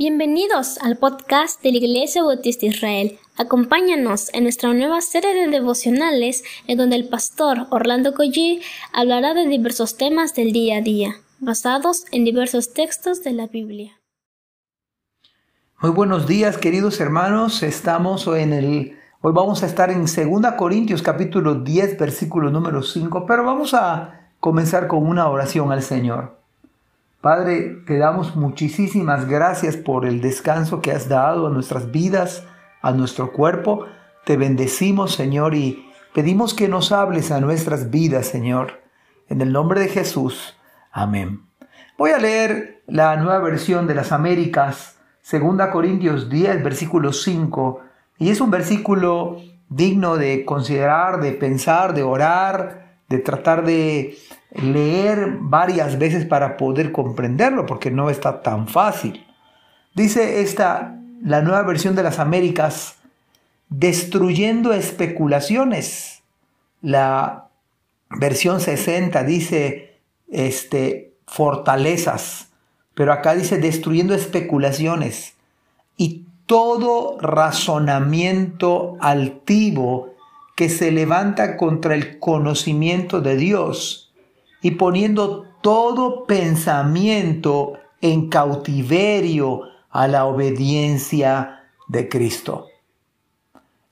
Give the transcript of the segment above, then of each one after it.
Bienvenidos al podcast de la Iglesia Bautista Israel. Acompáñanos en nuestra nueva serie de devocionales en donde el pastor Orlando Collie hablará de diversos temas del día a día, basados en diversos textos de la Biblia. Muy buenos días, queridos hermanos. Estamos en el hoy vamos a estar en 2 Corintios capítulo 10, versículo número 5, pero vamos a comenzar con una oración al Señor. Padre, te damos muchísimas gracias por el descanso que has dado a nuestras vidas, a nuestro cuerpo. Te bendecimos, Señor, y pedimos que nos hables a nuestras vidas, Señor. En el nombre de Jesús. Amén. Voy a leer la nueva versión de las Américas, 2 Corintios 10, versículo 5, y es un versículo digno de considerar, de pensar, de orar, de tratar de leer varias veces para poder comprenderlo, porque no está tan fácil. Dice esta, la nueva versión de las Américas, destruyendo especulaciones. La versión 60 dice, este, fortalezas, pero acá dice destruyendo especulaciones y todo razonamiento altivo que se levanta contra el conocimiento de Dios y poniendo todo pensamiento en cautiverio a la obediencia de Cristo.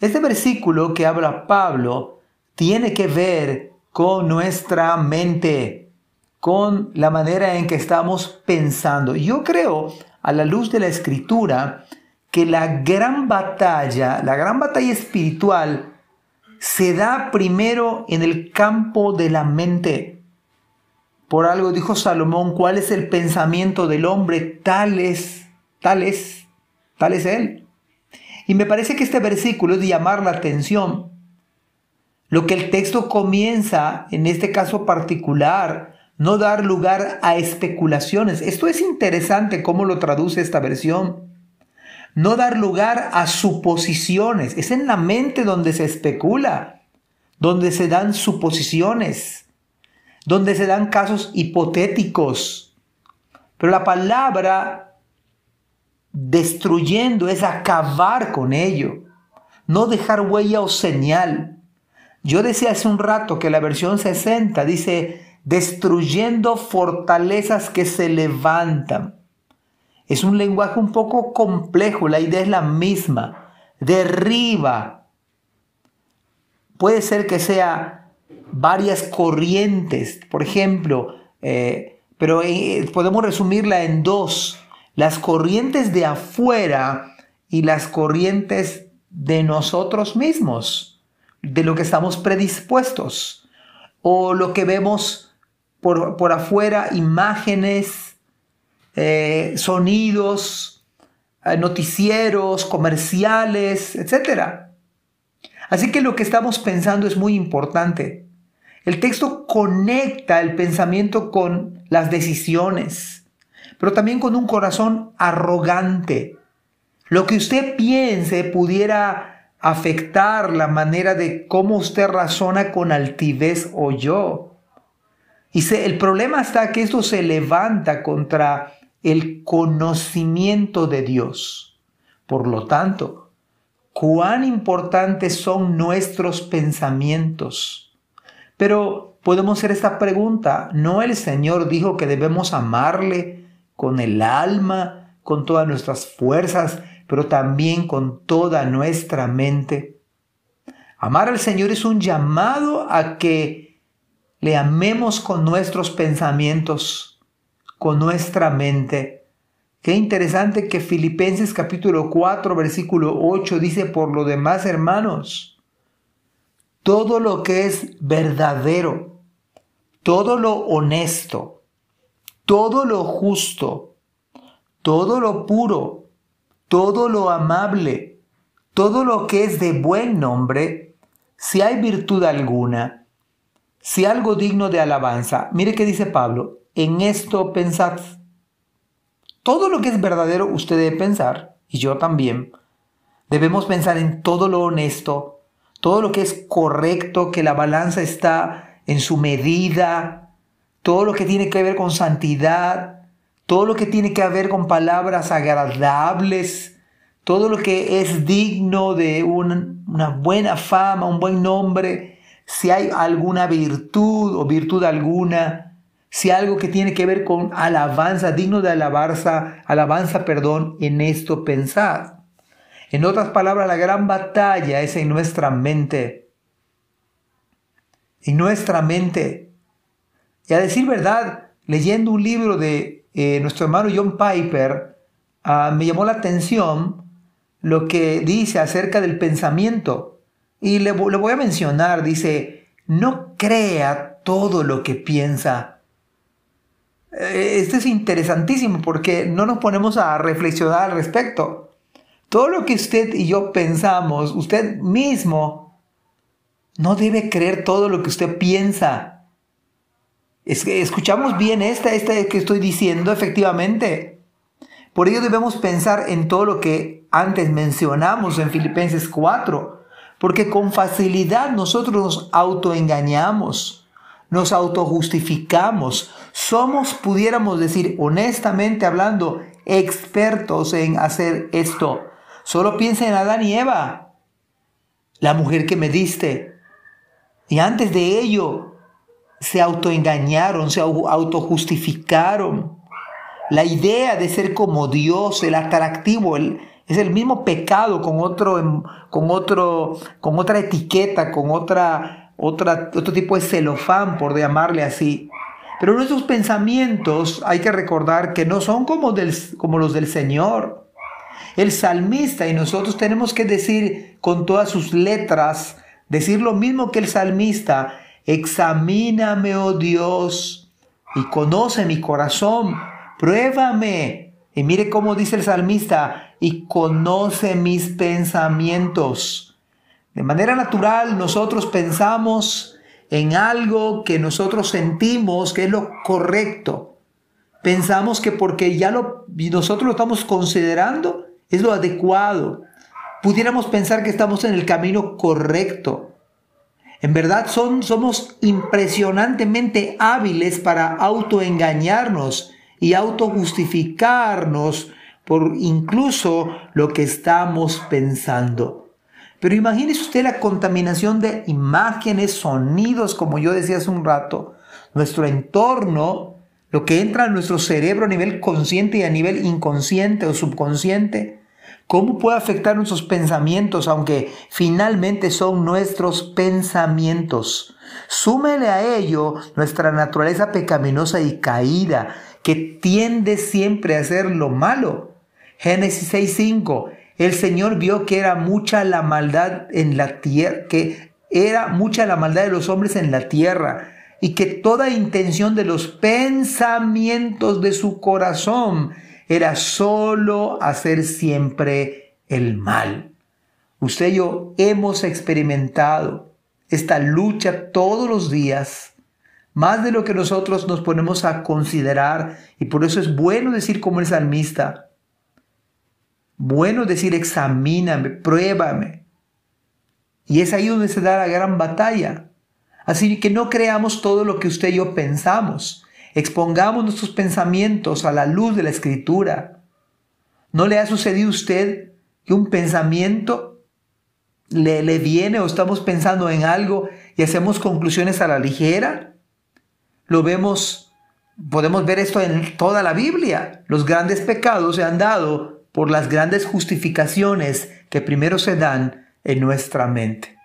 Este versículo que habla Pablo tiene que ver con nuestra mente, con la manera en que estamos pensando. Yo creo, a la luz de la escritura, que la gran batalla, la gran batalla espiritual, se da primero en el campo de la mente. Por algo dijo Salomón, ¿cuál es el pensamiento del hombre? Tal es, tal es, tal es él. Y me parece que este versículo es de llamar la atención. Lo que el texto comienza, en este caso particular, no dar lugar a especulaciones. Esto es interesante cómo lo traduce esta versión. No dar lugar a suposiciones. Es en la mente donde se especula, donde se dan suposiciones donde se dan casos hipotéticos. Pero la palabra destruyendo es acabar con ello, no dejar huella o señal. Yo decía hace un rato que la versión 60 dice destruyendo fortalezas que se levantan. Es un lenguaje un poco complejo, la idea es la misma. Derriba. Puede ser que sea varias corrientes, por ejemplo, eh, pero eh, podemos resumirla en dos, las corrientes de afuera y las corrientes de nosotros mismos, de lo que estamos predispuestos, o lo que vemos por, afuera, imágenes, eh, sonidos, noticieros, comerciales, etc. Así que lo que estamos pensando es muy importante. El texto conecta el pensamiento con las decisiones, pero también con un corazón arrogante. Lo que usted piense pudiera afectar la manera de cómo usted razona con altivez o yo. Y el problema está que esto se levanta contra el conocimiento de Dios. Por lo tanto, cuán importantes son nuestros pensamientos pero podemos hacer esta pregunta. ¿No el Señor dijo que debemos amarle con el alma, con todas nuestras fuerzas, pero también con toda nuestra mente? Amar al Señor es un llamado a que le amemos con nuestros pensamientos, con nuestra mente. Qué interesante que Filipenses capítulo 4 versículo 8 dice, por lo demás hermanos, todo lo que es verdadero, todo lo honesto, todo lo justo, todo lo puro, todo lo amable, todo lo que es de buen nombre, si hay virtud alguna, si algo digno de alabanza, mire qué dice Pablo, en esto pensad. Todo lo que es verdadero usted debe pensar, y yo también. Debemos pensar en todo lo honesto, todo lo que es correcto, que la balanza está en su medida, todo lo que tiene que ver con santidad, todo lo que tiene que ver con palabras agradables, todo lo que es digno de una buena fama, un buen nombre, si hay alguna virtud o virtud alguna, si algo que tiene que ver con alabanza, digno de alabanza, alabanza, perdón, en esto pensad. En otras palabras, la gran batalla es en nuestra mente. En nuestra mente. Y a decir verdad, leyendo un libro de eh, nuestro hermano John Piper, ah, me llamó la atención lo que dice acerca del pensamiento. Y le, le voy a mencionar, dice, no crea todo lo que piensa. Eh, esto es interesantísimo porque no nos ponemos a reflexionar al respecto. Todo lo que usted y yo pensamos, usted mismo no debe creer todo lo que usted piensa. Escuchamos bien esta, esta que estoy diciendo, efectivamente. Por ello debemos pensar en todo lo que antes mencionamos en Filipenses 4, porque con facilidad nosotros nos autoengañamos, nos autojustificamos. Somos, pudiéramos decir, honestamente hablando, expertos en hacer esto. Solo piensa en Adán y Eva, la mujer que me diste. Y antes de ello, se autoengañaron, se autojustificaron. La idea de ser como Dios, el atractivo, es el mismo pecado con otro, con otro, con otra etiqueta, con otra, otra, otro tipo de celofán, por llamarle así. Pero nuestros pensamientos hay que recordar que no son como, del, como los del Señor. El salmista y nosotros tenemos que decir con todas sus letras, decir lo mismo que el salmista, Examíname, oh Dios, y conoce mi corazón. Pruébame. Y mire cómo dice el salmista, y conoce mis pensamientos. De manera natural, nosotros pensamos en algo que nosotros sentimos que es lo correcto. Pensamos que porque ya lo, nosotros lo estamos considerando, es lo adecuado. Pudiéramos pensar que estamos en el camino correcto. En verdad son, somos impresionantemente hábiles para autoengañarnos y autojustificarnos por incluso lo que estamos pensando. Pero imagínese usted la contaminación de imágenes, sonidos, como yo decía hace un rato, nuestro entorno, lo que entra en nuestro cerebro a nivel consciente y a nivel inconsciente o subconsciente, ¿Cómo puede afectar nuestros pensamientos, aunque finalmente son nuestros pensamientos? Súmele a ello nuestra naturaleza pecaminosa y caída, que tiende siempre a hacer lo malo. Génesis 6:5. El Señor vio que era mucha la maldad en la tierra, que era mucha la maldad de los hombres en la tierra, y que toda intención de los pensamientos de su corazón era solo hacer siempre el mal. Usted y yo hemos experimentado esta lucha todos los días, más de lo que nosotros nos ponemos a considerar, y por eso es bueno decir como el salmista, bueno decir examíname, pruébame. Y es ahí donde se da la gran batalla. Así que no creamos todo lo que usted y yo pensamos. Expongamos nuestros pensamientos a la luz de la escritura. ¿No le ha sucedido a usted que un pensamiento le, le viene o estamos pensando en algo y hacemos conclusiones a la ligera? Lo vemos, podemos ver esto en toda la Biblia. Los grandes pecados se han dado por las grandes justificaciones que primero se dan en nuestra mente.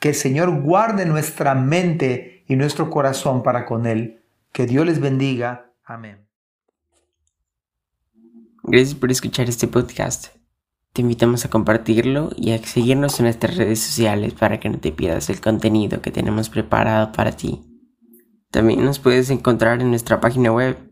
Que el Señor guarde nuestra mente y nuestro corazón para con Él. Que Dios les bendiga. Amén. Gracias por escuchar este podcast. Te invitamos a compartirlo y a seguirnos en nuestras redes sociales para que no te pierdas el contenido que tenemos preparado para ti. También nos puedes encontrar en nuestra página web